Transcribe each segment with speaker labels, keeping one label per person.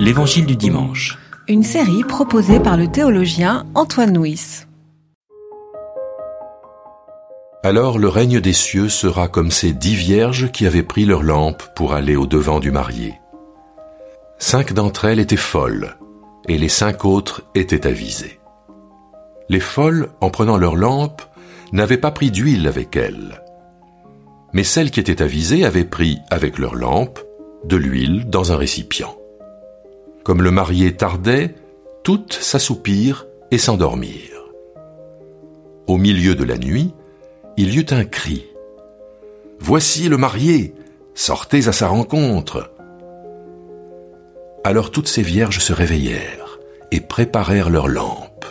Speaker 1: L'Évangile du dimanche.
Speaker 2: Une série proposée par le théologien Antoine Nuis.
Speaker 3: Alors le règne des cieux sera comme ces dix vierges qui avaient pris leur lampe pour aller au devant du marié. Cinq d'entre elles étaient folles, et les cinq autres étaient avisées. Les folles, en prenant leur lampe, n'avaient pas pris d'huile avec elles. Mais celles qui étaient avisées avaient pris, avec leur lampe, de l'huile dans un récipient. Comme le marié tardait, toutes s'assoupirent et s'endormirent. Au milieu de la nuit, il y eut un cri. Voici le marié, sortez à sa rencontre. Alors toutes ces vierges se réveillèrent et préparèrent leurs lampes.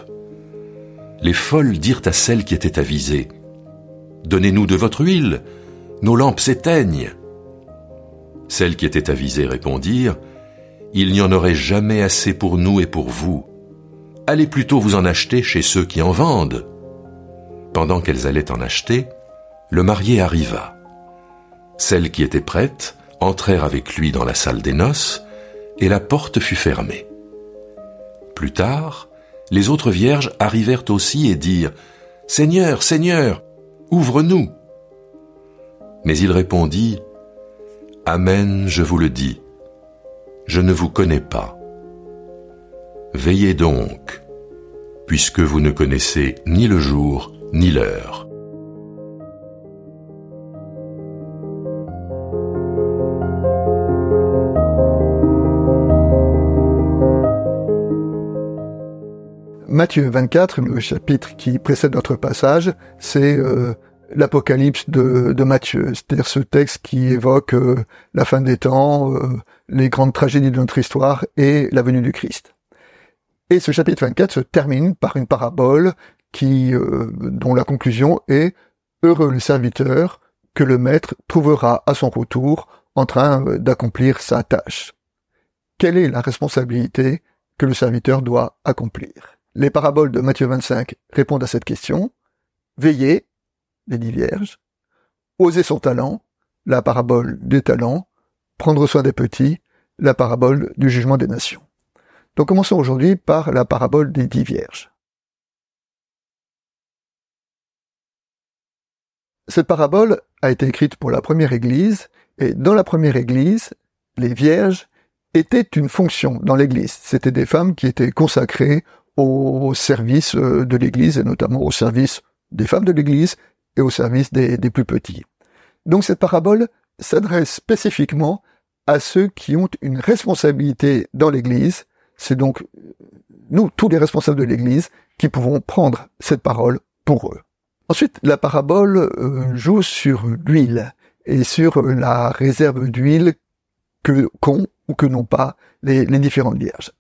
Speaker 3: Les folles dirent à celles qui étaient avisées, Donnez-nous de votre huile, nos lampes s'éteignent. Celles qui étaient avisées répondirent, Il n'y en aurait jamais assez pour nous et pour vous. Allez plutôt vous en acheter chez ceux qui en vendent. Pendant qu'elles allaient en acheter, le marié arriva. Celles qui étaient prêtes entrèrent avec lui dans la salle des noces, et la porte fut fermée. Plus tard, les autres vierges arrivèrent aussi et dirent, Seigneur, Seigneur, ouvre-nous. Mais il répondit, Amen, je vous le dis, je ne vous connais pas. Veillez donc, puisque vous ne connaissez ni le jour ni l'heure.
Speaker 4: Matthieu 24, le chapitre qui précède notre passage, c'est euh, l'Apocalypse de, Matthieu, c'est-à-dire ce texte qui évoque euh, la fin des temps, euh, les grandes tragédies de notre histoire et la venue du Christ. Et ce chapitre 24 se termine par une parabole qui, dont la conclusion est Heureux le serviteur que le maître trouvera à son retour en train d'accomplir sa tâche. Quelle est la responsabilité que le serviteur doit accomplir? Les paraboles de Matthieu 25 répondent à cette question. Veillez, les dix vierges. Oser son talent, la parabole des talents. Prendre soin des petits, la parabole du jugement des nations. Donc commençons aujourd'hui par la parabole des dix vierges. Cette parabole a été écrite pour la première église, et dans la première église, les vierges étaient une fonction dans l'église. C'était des femmes qui étaient consacrées au service euh, de l'Église, et notamment au service des femmes de l'Église et au service des, plus petits. Donc cette parabole s'adresse spécifiquement à ceux qui ont une responsabilité dans l'Église. C'est donc nous, tous les responsables de l'Église, qui pouvons prendre cette parole pour eux. Ensuite, la parabole euh, joue sur l'huile et sur la réserve d'huile que qu'ont ou que n'ont pas les, les différentes vierges.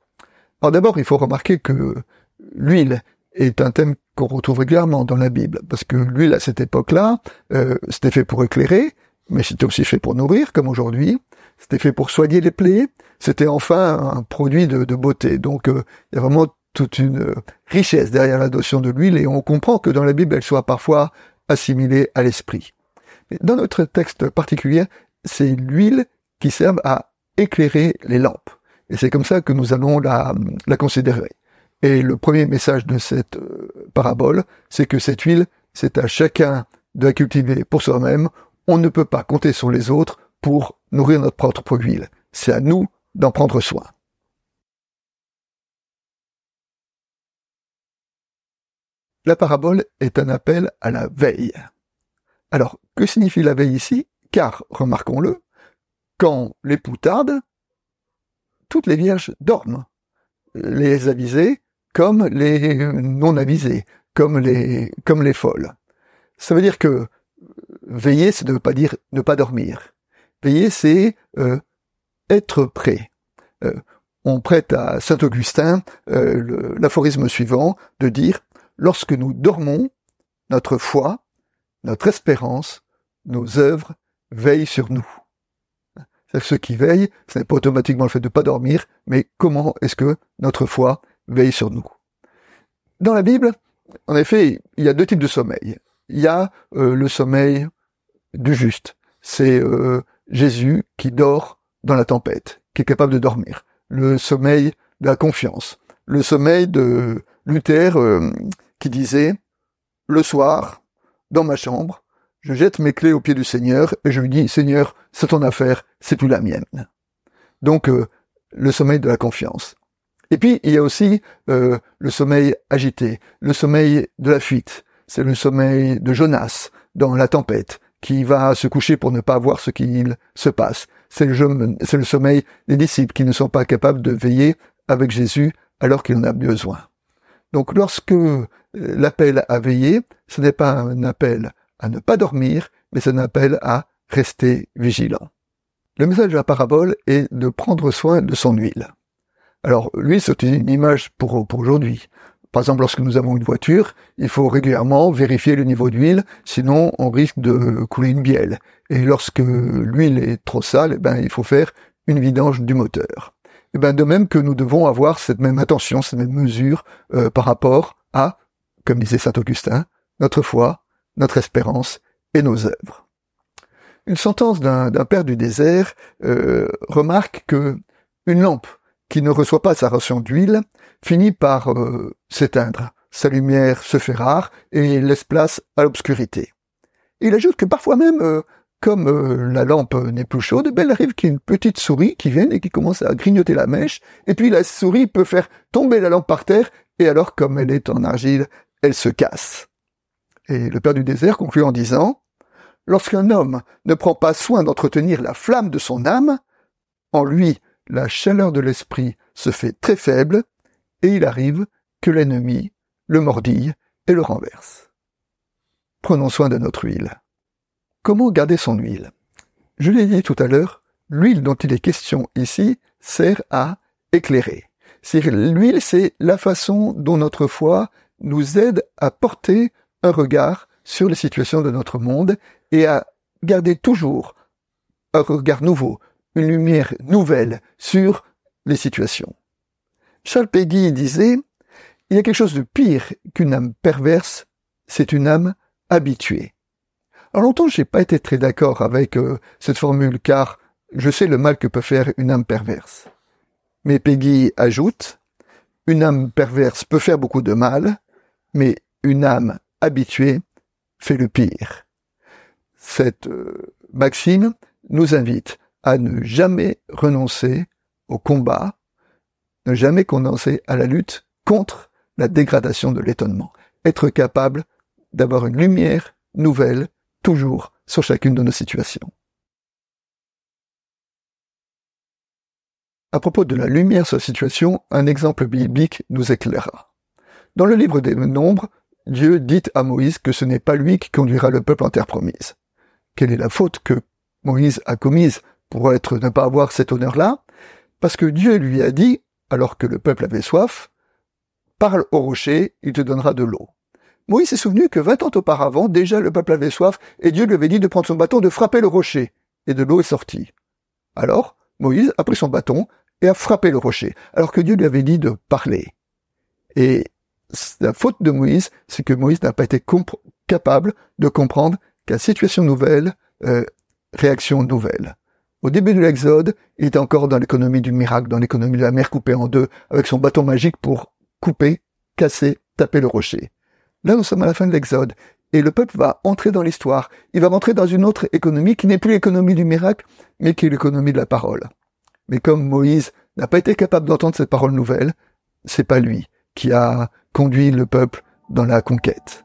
Speaker 4: Alors d'abord, il faut remarquer que l'huile est un thème qu'on retrouve régulièrement dans la Bible, parce que l'huile à cette époque-là, euh, c'était fait pour éclairer, mais c'était aussi fait pour nourrir, comme aujourd'hui. C'était fait pour soigner les plaies. C'était enfin un produit de, beauté. Donc euh, il y a vraiment toute une euh, richesse derrière la notion de l'huile, et on comprend que dans la Bible, elle soit parfois assimilée à l'esprit. Dans notre texte particulier, c'est l'huile qui sert à éclairer les lampes. Et c'est comme ça que nous allons la, la considérer. Et le premier message de cette euh, parabole, c'est que cette huile, c'est à chacun de la cultiver pour soi-même. On ne peut pas compter sur les autres pour nourrir notre propre huile. C'est à nous d'en prendre soin. La parabole est un appel à la veille. Alors, que signifie la veille ici? Car, remarquons-le, quand l'époux tarde, toutes les vierges dorment. Les avisées comme les non avisées, comme les, comme les folles. Ça veut dire que veiller, ça ne veut pas dire ne pas dormir. Veiller, c'est euh, être prêt. Euh, on prête à Saint Augustin euh, l'aphorisme suivant de dire lorsque nous dormons, notre foi, notre espérance, nos œuvres veillent sur nous ceux qui veillent, ce n'est pas automatiquement le fait de ne pas dormir, mais comment est-ce que notre foi veille sur nous. Dans la Bible, en effet, il y a deux types de sommeil. Il y a euh, le sommeil du juste. C'est euh, Jésus qui dort dans la tempête, qui est capable de dormir. le sommeil de la confiance, le sommeil de Luther euh, qui disait le soir, dans ma chambre, je jette mes clés aux pieds du Seigneur et je lui dis Seigneur, c'est ton affaire, c'est plus la mienne. Donc le sommeil de la confiance. Et puis il y a aussi euh, le sommeil agité, le sommeil de la fuite. C'est le sommeil de Jonas dans la tempête qui va se coucher pour ne pas voir ce qu'il se passe. C'est le, le sommeil des disciples qui ne sont pas capables de veiller avec Jésus alors qu'il en a besoin. Donc lorsque euh, l'appel à veiller, ce n'est pas un appel à ne pas dormir, mais c'est un appel à rester vigilant. Le message de la parabole est de prendre soin de son huile. Alors, l'huile, c'est une image pour, aujourd'hui. Par exemple, lorsque nous avons une voiture, il faut régulièrement vérifier le niveau d'huile, sinon on risque de couler une bielle. Et lorsque l'huile est trop sale, eh ben, il faut faire une vidange du moteur. Eh ben, de même que nous devons avoir cette même attention, cette même mesure euh, par rapport à, comme disait saint Augustin, notre foi, notre espérance et nos œuvres. Une sentence d'un père du désert euh, remarque que une lampe qui ne reçoit pas sa ration d'huile finit par euh, s'éteindre. Sa lumière se fait rare et laisse place à l'obscurité. Il ajoute que parfois même, euh, comme la lampe n'est plus chaude, ben, il arrive qu'il petite souris qui vienne et qui commence à grignoter la mèche, et puis la souris peut faire tomber la lampe par terre, et alors comme elle est en argile, elle se casse. Et le Père du désert conclut en disant, Lorsqu'un homme ne prend pas soin d'entretenir la flamme de son âme, en lui la chaleur de l'esprit se fait très faible, et il arrive que l'ennemi le mordille et le renverse. Prenons soin de notre huile. Comment garder son huile? Je l'ai dit tout à l'heure, l'huile dont il est question ici sert à éclairer. L'huile, c'est la façon dont notre foi nous aide à porter un regard sur les situations de notre monde et à garder toujours un regard nouveau, une lumière nouvelle sur les situations. Charles Peggy disait, il y a quelque chose de pire qu'une âme perverse, c'est une âme habituée. Alors longtemps, j'ai pas été très d'accord avec euh, cette formule, car je sais le mal que peut faire une âme perverse. Mais Peggy ajoute, une âme perverse peut faire beaucoup de mal, mais une âme habituée fait le pire. Cette euh, maxime nous invite à ne jamais renoncer au combat, ne jamais renoncer à la lutte contre la dégradation de l'étonnement. Être capable d'avoir une lumière nouvelle toujours sur chacune de nos situations. À propos de la lumière sur la situation, un exemple biblique nous éclairera. Dans le livre des Nombres, Dieu dit à Moïse que ce n'est pas lui qui conduira le peuple en terre promise. Quelle est la faute que Moïse a commise pour être ne pas avoir cet honneur-là Parce que Dieu lui a dit, alors que le peuple avait soif, parle au rocher, il te donnera de l'eau. Moïse s'est souvenu que vingt ans auparavant, déjà le peuple avait soif, et Dieu lui avait dit de prendre son bâton, de frapper le rocher, et de l'eau est sortie. Alors, Moïse a pris son bâton et a frappé le rocher, alors que Dieu lui avait dit de parler. Et la faute de Moïse, c'est que Moïse n'a pas été capable de comprendre qu'à situation nouvelle, euh, réaction nouvelle. Au début de l'Exode, il était encore dans l'économie du miracle, dans l'économie de la mer coupée en deux, avec son bâton magique pour couper, casser, taper le rocher. Là, nous sommes à la fin de l'Exode, et le peuple va entrer dans l'histoire. Il va rentrer dans une autre économie qui n'est plus l'économie du miracle, mais qui est l'économie de la parole. Mais comme Moïse n'a pas été capable d'entendre cette parole nouvelle, c'est pas lui qui a conduit le peuple dans la conquête.